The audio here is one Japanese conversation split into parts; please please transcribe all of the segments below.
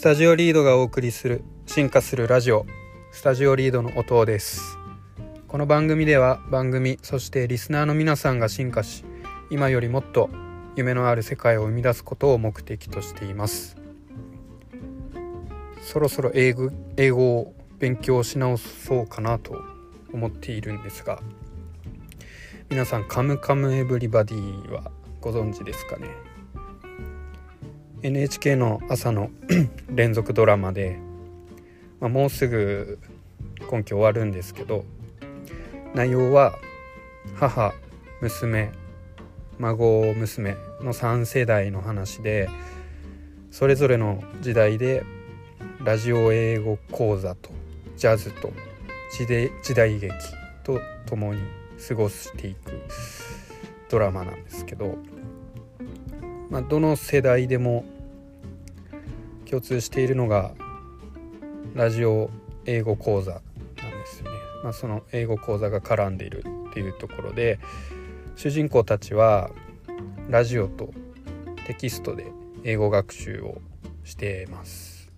スタジオリードがお送りする進化するラジオスタジオリードの音です。この番組では番組そしてリスナーの皆さんが進化し今よりもっと夢のある世界を生み出すことを目的としています。そろそろ英語英語を勉強し直そうかなと思っているんですが皆さん「カムカムエヴリバディ」はご存知ですかね？NHK の朝の 連続ドラマで、まあ、もうすぐ今期終わるんですけど内容は母娘孫娘の3世代の話でそれぞれの時代でラジオ英語講座とジャズと時代劇と共に過ごしていくドラマなんですけど、まあ、どの世代でも共通しているのがラジオ英語講座なんですよね。まあ、その英語講座が絡んでいるっていうところで主人公たちはラジオとテキストで英語学習をしてます。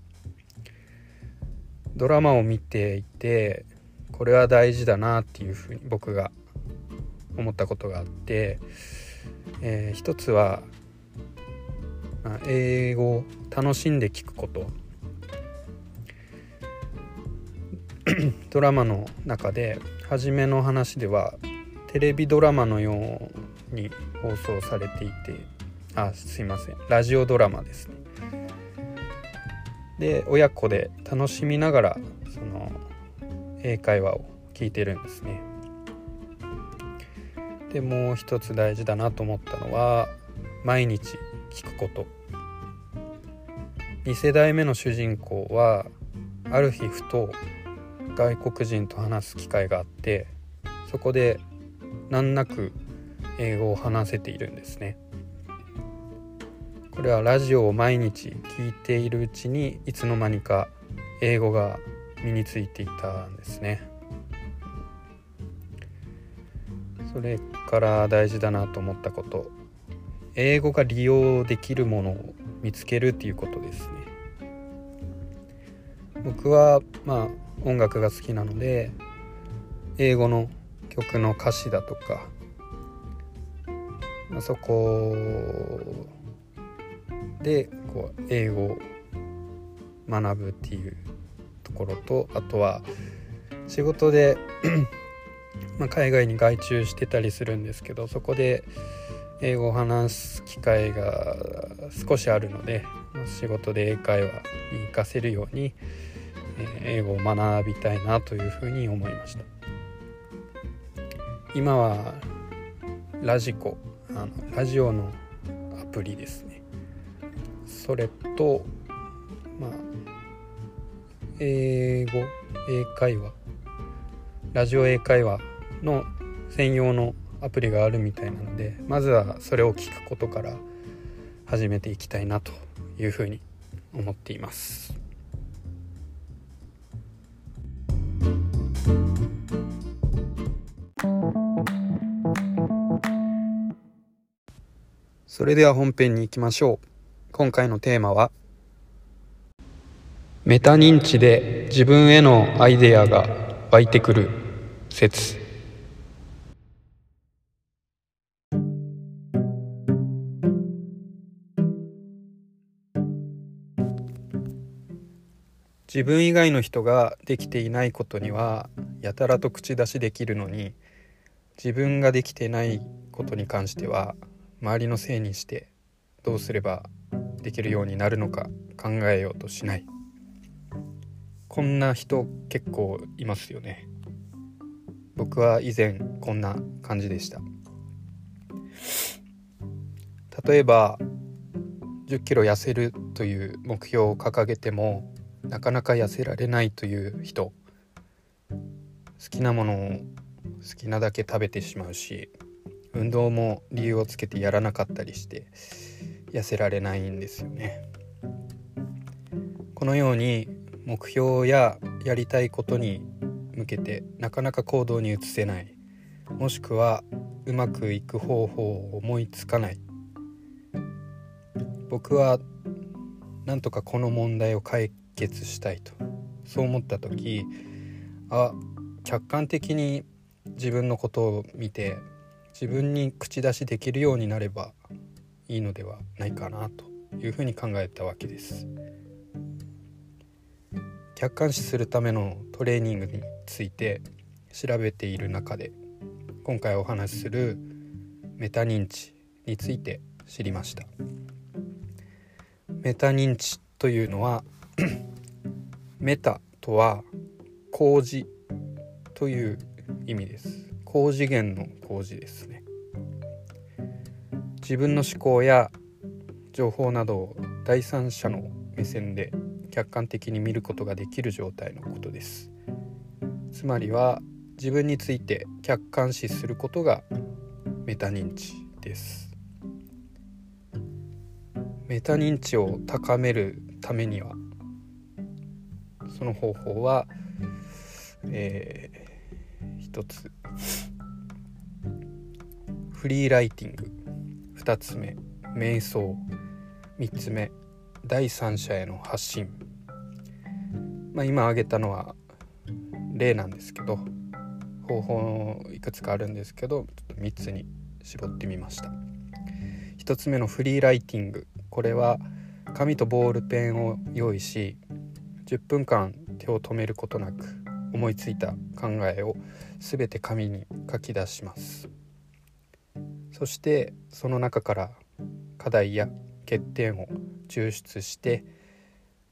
ドラマを見ていてこれは大事だなっていうふうに僕が思ったことがあって、えー、一つは、英語を楽しんで聞くこと。ドラマの中で初めの話ではテレビドラマのように放送されていてあすいません。ラジオドラマですね。で親子で楽しみながらその英会話を聞いてるんですね。でもう一つ大事だなと思ったのは毎日聞くこと。2世代目の主人公はある日ふと外国人と話す機会があってそこで難なく英語を話せているんですね。これはラジオを毎日聞いているうちにいつの間にか英語が身についていたんですね。それから大事だなと思ったこと。英語が利用できるものを見つけるっていうことですね。僕はまあ音楽が好きなので英語の曲の歌詞だとか、まあ、そこでこう英語を学ぶっていうところとあとは仕事でまあ、海外に外注してたりするんですけどそこで英語を話す機会が少しあるので仕事で英会話に活かせるように英語を学びたいなというふうに思いました。今はラジコあのラジオのアプリですね。それとまあ英語英会話ラジオ英会話の専用のアプリがあるみたいなのでまずはそれを聞くことから始めていきたいなというふうに思っています。それでは本編に行きましょう。今回のテーマはメタ認知で自分へのアイデアが湧いてくる説。自分以外の人ができていないことにはやたらと口出しできるのに自分ができてないことに関しては周りのせいにしてどうすればできるようになるのか考えようとしない。こんな人結構いますよね。僕は以前こんな感じでした。例えば10キロ痩せるという目標を掲げてもなかなか痩せられないという人好きなものを好きなだけ食べてしまうし運動も理由をつけてやらなかったりして痩せられないんですよね。このように目標ややりたいことに向けてなかなか行動に移せないもしくはうまくいく方法を思いつかない。僕はなんとかこの問題を解決したいと。そう思った時あ客観的に自分のことを見て自分に口出しできるようになればいいのではないかなというふうに考えたわけです。客観視するためのトレーニングについて調べている中で今回お話しするメタ認知について知りました。メタ認知というのはメタとは工事という意味です。高次元の工事ですね。自分の思考や情報などを第三者の目線で客観的に見ることができる状態のことです。つまりは自分について客観視することがメタ認知です。メタ認知を高めるためにはその方法は、えー、一つ。フリーライティング。2つ目。瞑想。3つ目。第三者への発信、まあ、今挙げたのは例なんですけど方法いくつかあるんですけどちょっと3つに絞ってみました。1つ目のフリーライティング。これは紙とボールペンを用意し10分間手を止めることなく思いついた考えを全て紙に書き出します。そしてその中から課題や欠点を抽出して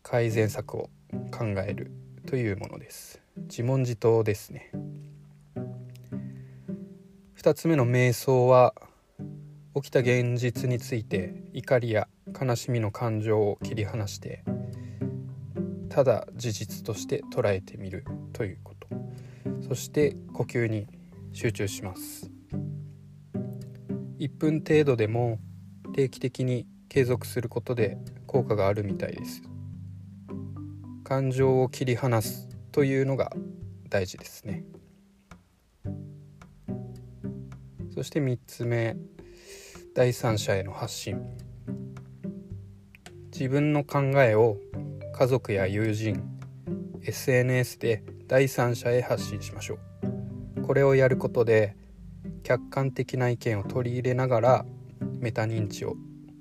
改善策を考えるというものです。自問自答ですね。2つ目の瞑想は起きた現実について怒りや悲しみの感情を切り離してただ事実として捉えてみるということ。そして呼吸に集中します。1分程度でも定期的に継続することで効果があるみたいです。感情を切り離すというのが大事ですね。そして3つ目第三者への発信。自分の考えを家族や友人 SNS で第三者へ発信しましょう。これをやることで客観的な意見を取り入れながらメタ認知を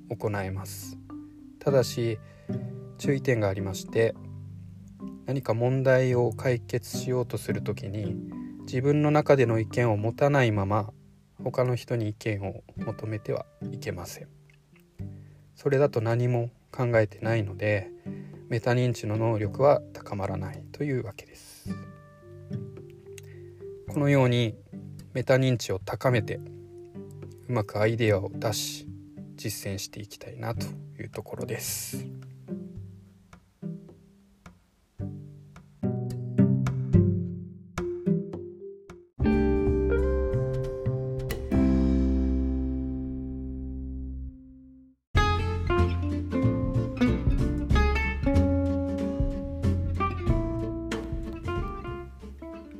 行えます。ただし注意点がありまして何か問題を解決しようとする時に自分の中での意見を持たないまま他の人に意見を求めてはいけません。それだと何も考えてないのでメタ認知の能力は高まらないというわけですこのようにメタ認知を高めてうまくアイデアを出し実践していきたいなというところです。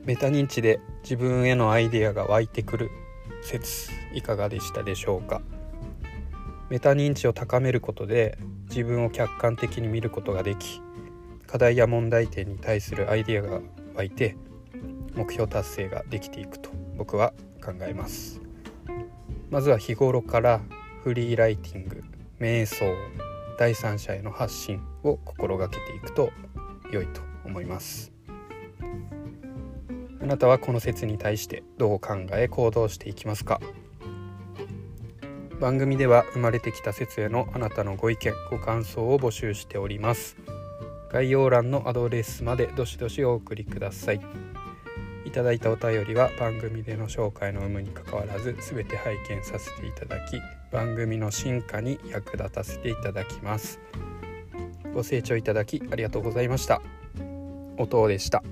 メタ認知で自分へのアイデアが湧いてくる説いかがでしたでしょうか？メタ認知を高めることで自分を客観的に見ることができ課題や問題点に対するアイデアが湧いて目標達成ができていくと僕は考えます。まずは日頃からフリーライティング瞑想第三者への発信を心がけていくと良いと思います。あなたはこの説に対してどう考え行動していきますか？番組では生まれてきた説へのあなたのご意見ご感想を募集しております。概要欄のアドレスまでどしどしお送りください。いただいたお便りは番組での紹介の有無にかかわらず全て拝見させていただき番組の進化に役立たせていただきます。ご清聴いただきありがとうございました。音でした。